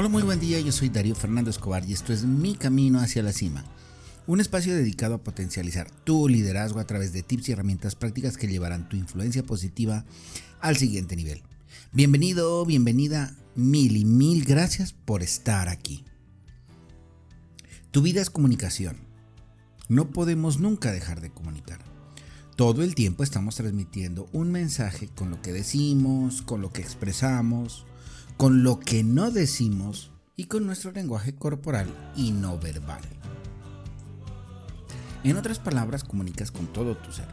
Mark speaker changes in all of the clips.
Speaker 1: Hola, muy buen día, yo soy Darío Fernando Escobar y esto es Mi Camino hacia la Cima, un espacio dedicado a potencializar tu liderazgo a través de tips y herramientas prácticas que llevarán tu influencia positiva al siguiente nivel. Bienvenido, bienvenida, mil y mil gracias por estar aquí. Tu vida es comunicación. No podemos nunca dejar de comunicar. Todo el tiempo estamos transmitiendo un mensaje con lo que decimos, con lo que expresamos, con lo que no decimos y con nuestro lenguaje corporal y no verbal. En otras palabras, comunicas con todo tu ser.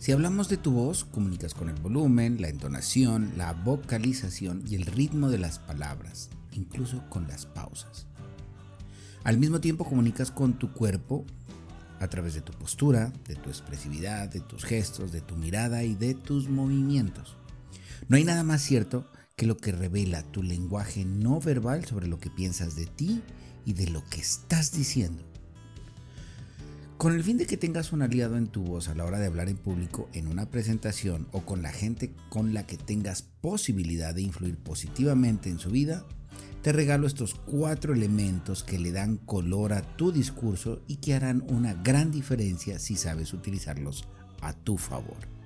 Speaker 1: Si hablamos de tu voz, comunicas con el volumen, la entonación, la vocalización y el ritmo de las palabras, incluso con las pausas. Al mismo tiempo comunicas con tu cuerpo a través de tu postura, de tu expresividad, de tus gestos, de tu mirada y de tus movimientos. No hay nada más cierto que lo que revela tu lenguaje no verbal sobre lo que piensas de ti y de lo que estás diciendo. Con el fin de que tengas un aliado en tu voz a la hora de hablar en público, en una presentación o con la gente con la que tengas posibilidad de influir positivamente en su vida, te regalo estos cuatro elementos que le dan color a tu discurso y que harán una gran diferencia si sabes utilizarlos a tu favor.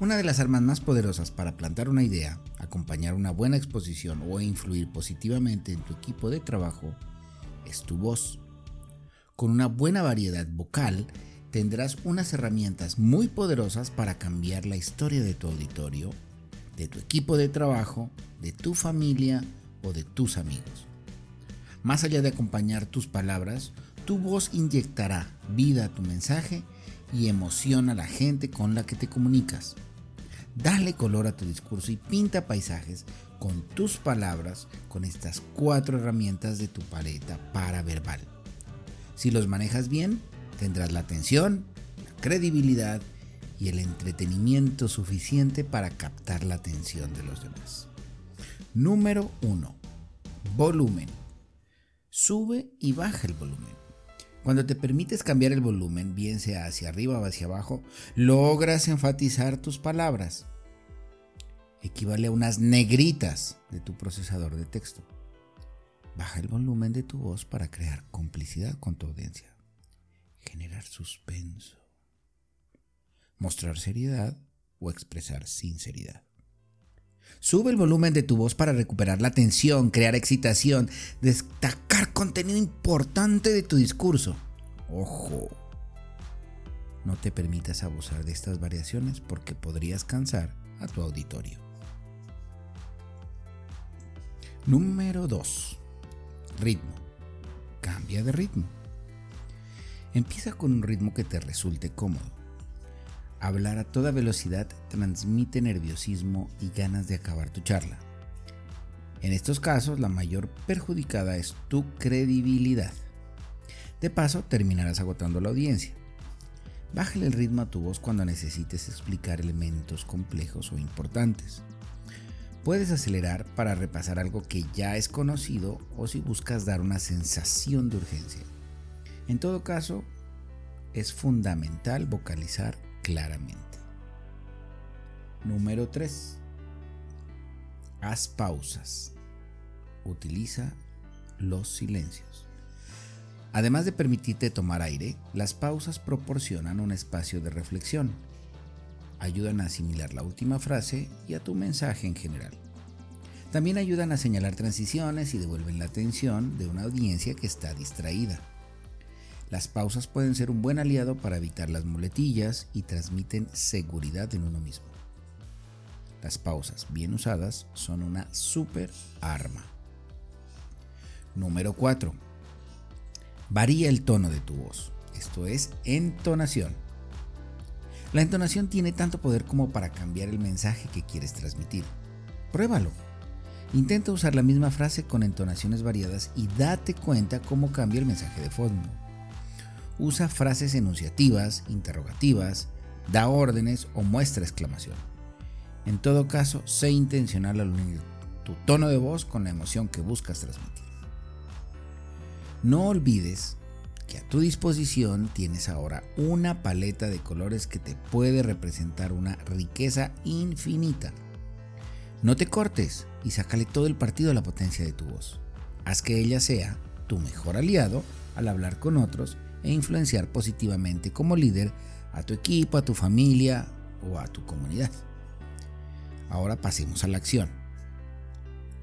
Speaker 1: Una de las armas más poderosas para plantar una idea, acompañar una buena exposición o influir positivamente en tu equipo de trabajo es tu voz. Con una buena variedad vocal, tendrás unas herramientas muy poderosas para cambiar la historia de tu auditorio, de tu equipo de trabajo, de tu familia o de tus amigos. Más allá de acompañar tus palabras, tu voz inyectará vida a tu mensaje y emociona a la gente con la que te comunicas. Dale color a tu discurso y pinta paisajes con tus palabras con estas cuatro herramientas de tu paleta para verbal. Si los manejas bien, tendrás la atención, la credibilidad y el entretenimiento suficiente para captar la atención de los demás. Número 1. Volumen. Sube y baja el volumen. Cuando te permites cambiar el volumen, bien sea hacia arriba o hacia abajo, logras enfatizar tus palabras. Equivale a unas negritas de tu procesador de texto. Baja el volumen de tu voz para crear complicidad con tu audiencia, generar suspenso, mostrar seriedad o expresar sinceridad. Sube el volumen de tu voz para recuperar la atención, crear excitación, destacar contenido importante de tu discurso. Ojo, no te permitas abusar de estas variaciones porque podrías cansar a tu auditorio. Número 2. Ritmo. Cambia de ritmo. Empieza con un ritmo que te resulte cómodo. Hablar a toda velocidad transmite nerviosismo y ganas de acabar tu charla. En estos casos, la mayor perjudicada es tu credibilidad. De paso, terminarás agotando la audiencia. Bájale el ritmo a tu voz cuando necesites explicar elementos complejos o importantes. Puedes acelerar para repasar algo que ya es conocido o si buscas dar una sensación de urgencia. En todo caso, es fundamental vocalizar claramente. Número 3. Haz pausas. Utiliza los silencios. Además de permitirte tomar aire, las pausas proporcionan un espacio de reflexión. Ayudan a asimilar la última frase y a tu mensaje en general. También ayudan a señalar transiciones y devuelven la atención de una audiencia que está distraída. Las pausas pueden ser un buen aliado para evitar las muletillas y transmiten seguridad en uno mismo. Las pausas bien usadas son una super arma. Número 4. Varía el tono de tu voz. Esto es entonación. La entonación tiene tanto poder como para cambiar el mensaje que quieres transmitir. Pruébalo. Intenta usar la misma frase con entonaciones variadas y date cuenta cómo cambia el mensaje de fondo usa frases enunciativas, interrogativas, da órdenes o muestra exclamación. En todo caso, sé intencional al unir tu tono de voz con la emoción que buscas transmitir. No olvides que a tu disposición tienes ahora una paleta de colores que te puede representar una riqueza infinita. No te cortes, y sácale todo el partido a la potencia de tu voz. Haz que ella sea tu mejor aliado al hablar con otros e influenciar positivamente como líder a tu equipo, a tu familia o a tu comunidad. Ahora pasemos a la acción.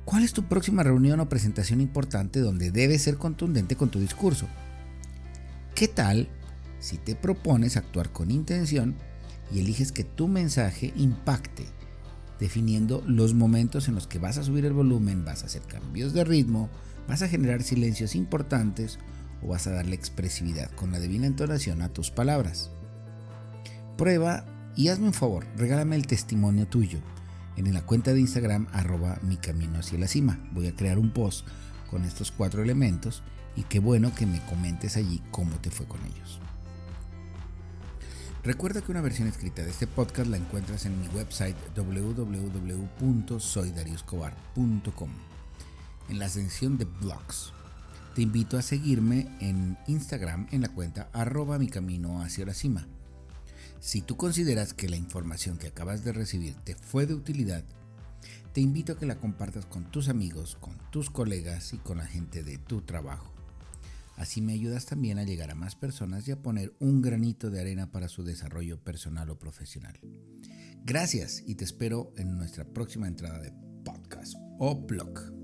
Speaker 1: ¿Cuál es tu próxima reunión o presentación importante donde debes ser contundente con tu discurso? ¿Qué tal si te propones actuar con intención y eliges que tu mensaje impacte, definiendo los momentos en los que vas a subir el volumen, vas a hacer cambios de ritmo, vas a generar silencios importantes o vas a darle expresividad con la divina entonación a tus palabras? Prueba y hazme un favor, regálame el testimonio tuyo en la cuenta de Instagram arroba mi camino hacia la cima. Voy a crear un post con estos cuatro elementos y qué bueno que me comentes allí cómo te fue con ellos. Recuerda que una versión escrita de este podcast la encuentras en mi website www.soydariuscobar.com en la sección de blogs. Te invito a seguirme en Instagram en la cuenta arroba mi camino hacia la cima si tú consideras que la información que acabas de recibir te fue de utilidad, te invito a que la compartas con tus amigos, con tus colegas y con la gente de tu trabajo. Así me ayudas también a llegar a más personas y a poner un granito de arena para su desarrollo personal o profesional. Gracias y te espero en nuestra próxima entrada de podcast o blog.